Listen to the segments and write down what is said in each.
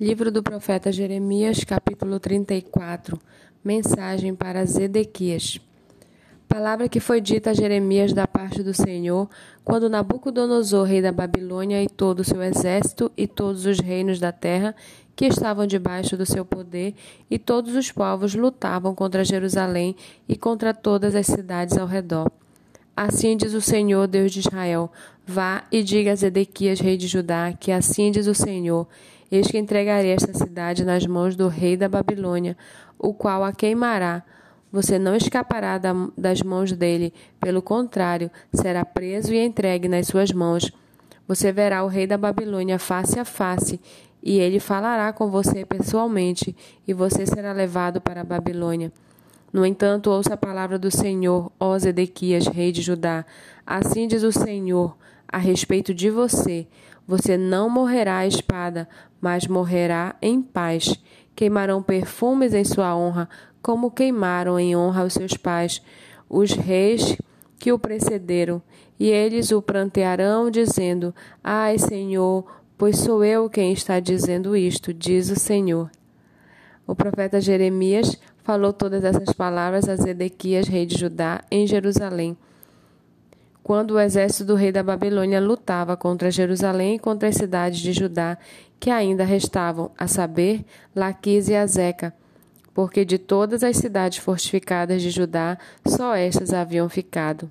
Livro do profeta Jeremias, capítulo 34. Mensagem para Zedequias. Palavra que foi dita a Jeremias da parte do Senhor, quando Nabucodonosor, rei da Babilônia, e todo o seu exército e todos os reinos da terra que estavam debaixo do seu poder, e todos os povos lutavam contra Jerusalém e contra todas as cidades ao redor. Assim diz o Senhor, Deus de Israel: Vá e diga a Zedequias, rei de Judá, que assim diz o Senhor: Eis que entregarei esta cidade nas mãos do rei da Babilônia, o qual a queimará. Você não escapará das mãos dele, pelo contrário, será preso e entregue nas suas mãos. Você verá o rei da Babilônia face a face, e ele falará com você pessoalmente, e você será levado para a Babilônia. No entanto, ouça a palavra do Senhor, ó Zedequias, rei de Judá. Assim diz o Senhor a respeito de você: você não morrerá à espada, mas morrerá em paz. Queimarão perfumes em sua honra, como queimaram em honra os seus pais, os reis que o precederam. E eles o prantearão, dizendo: Ai, Senhor, pois sou eu quem está dizendo isto, diz o Senhor. O profeta Jeremias falou todas essas palavras a Zedequias, rei de Judá, em Jerusalém quando o exército do rei da Babilônia lutava contra Jerusalém e contra as cidades de Judá que ainda restavam, a saber, Laquis e Azeca, porque de todas as cidades fortificadas de Judá, só estas haviam ficado.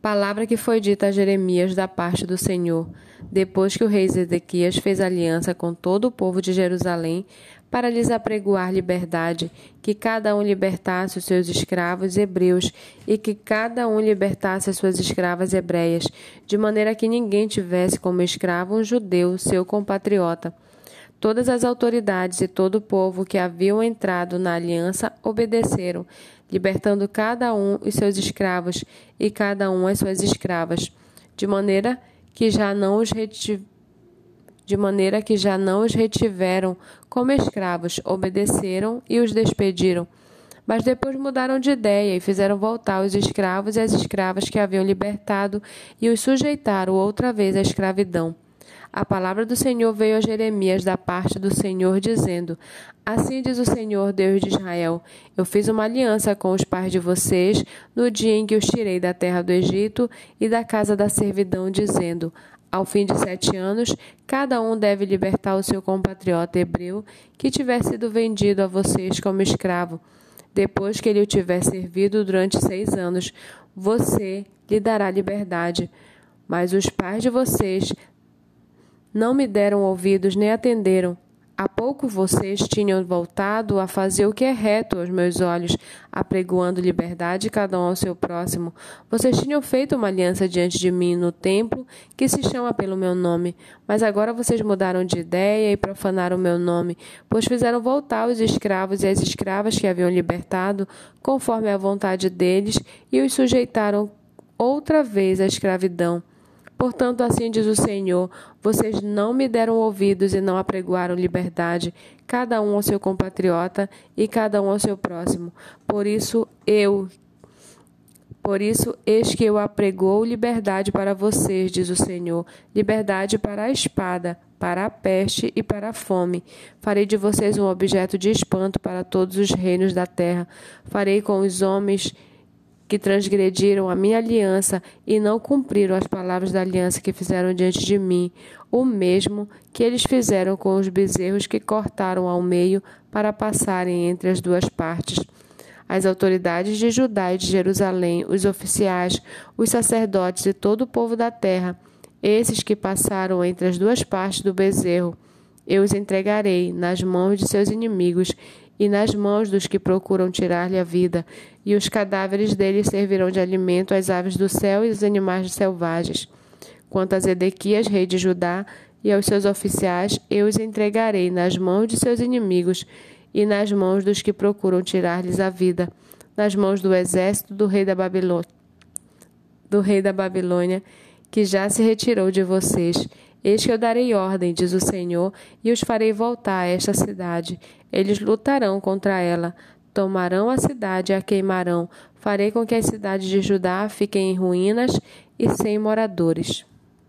Palavra que foi dita a Jeremias da parte do Senhor, depois que o rei Zedequias fez aliança com todo o povo de Jerusalém para lhes apregoar liberdade, que cada um libertasse os seus escravos hebreus e que cada um libertasse as suas escravas hebreias, de maneira que ninguém tivesse como escravo um judeu, seu compatriota. Todas as autoridades e todo o povo que haviam entrado na aliança obedeceram, libertando cada um os seus escravos e cada um as suas escravas, de maneira que já não os de maneira que já não os retiveram como escravos, obedeceram e os despediram. Mas depois mudaram de ideia e fizeram voltar os escravos e as escravas que haviam libertado e os sujeitaram outra vez à escravidão. A palavra do Senhor veio a Jeremias da parte do Senhor, dizendo: Assim diz o Senhor, Deus de Israel: Eu fiz uma aliança com os pais de vocês no dia em que os tirei da terra do Egito e da casa da servidão, dizendo: Ao fim de sete anos, cada um deve libertar o seu compatriota hebreu que tiver sido vendido a vocês como escravo. Depois que ele o tiver servido durante seis anos, você lhe dará liberdade. Mas os pais de vocês não me deram ouvidos nem atenderam. Há pouco vocês tinham voltado a fazer o que é reto aos meus olhos, apregoando liberdade cada um ao seu próximo. Vocês tinham feito uma aliança diante de mim no templo que se chama pelo meu nome. Mas agora vocês mudaram de ideia e profanaram o meu nome, pois fizeram voltar os escravos e as escravas que haviam libertado, conforme a vontade deles, e os sujeitaram outra vez à escravidão. Portanto, assim diz o Senhor: vocês não me deram ouvidos e não apregoaram liberdade, cada um ao seu compatriota e cada um ao seu próximo. Por isso eu por isso, eis que eu apregou liberdade para vocês, diz o Senhor, liberdade para a espada, para a peste e para a fome. Farei de vocês um objeto de espanto para todos os reinos da terra. Farei com os homens que transgrediram a minha aliança e não cumpriram as palavras da aliança que fizeram diante de mim, o mesmo que eles fizeram com os bezerros que cortaram ao meio para passarem entre as duas partes. As autoridades de Judá e de Jerusalém, os oficiais, os sacerdotes e todo o povo da terra, esses que passaram entre as duas partes do bezerro, eu os entregarei nas mãos de seus inimigos e nas mãos dos que procuram tirar-lhe a vida, e os cadáveres deles servirão de alimento às aves do céu e aos animais selvagens. Quanto a Zedequias, rei de Judá, e aos seus oficiais, eu os entregarei nas mãos de seus inimigos e nas mãos dos que procuram tirar-lhes a vida, nas mãos do exército do rei da Babilônia, do rei da Babilônia, que já se retirou de vocês Eis que eu darei ordem, diz o Senhor, e os farei voltar a esta cidade. Eles lutarão contra ela, tomarão a cidade e a queimarão. Farei com que as cidades de Judá fiquem em ruínas e sem moradores.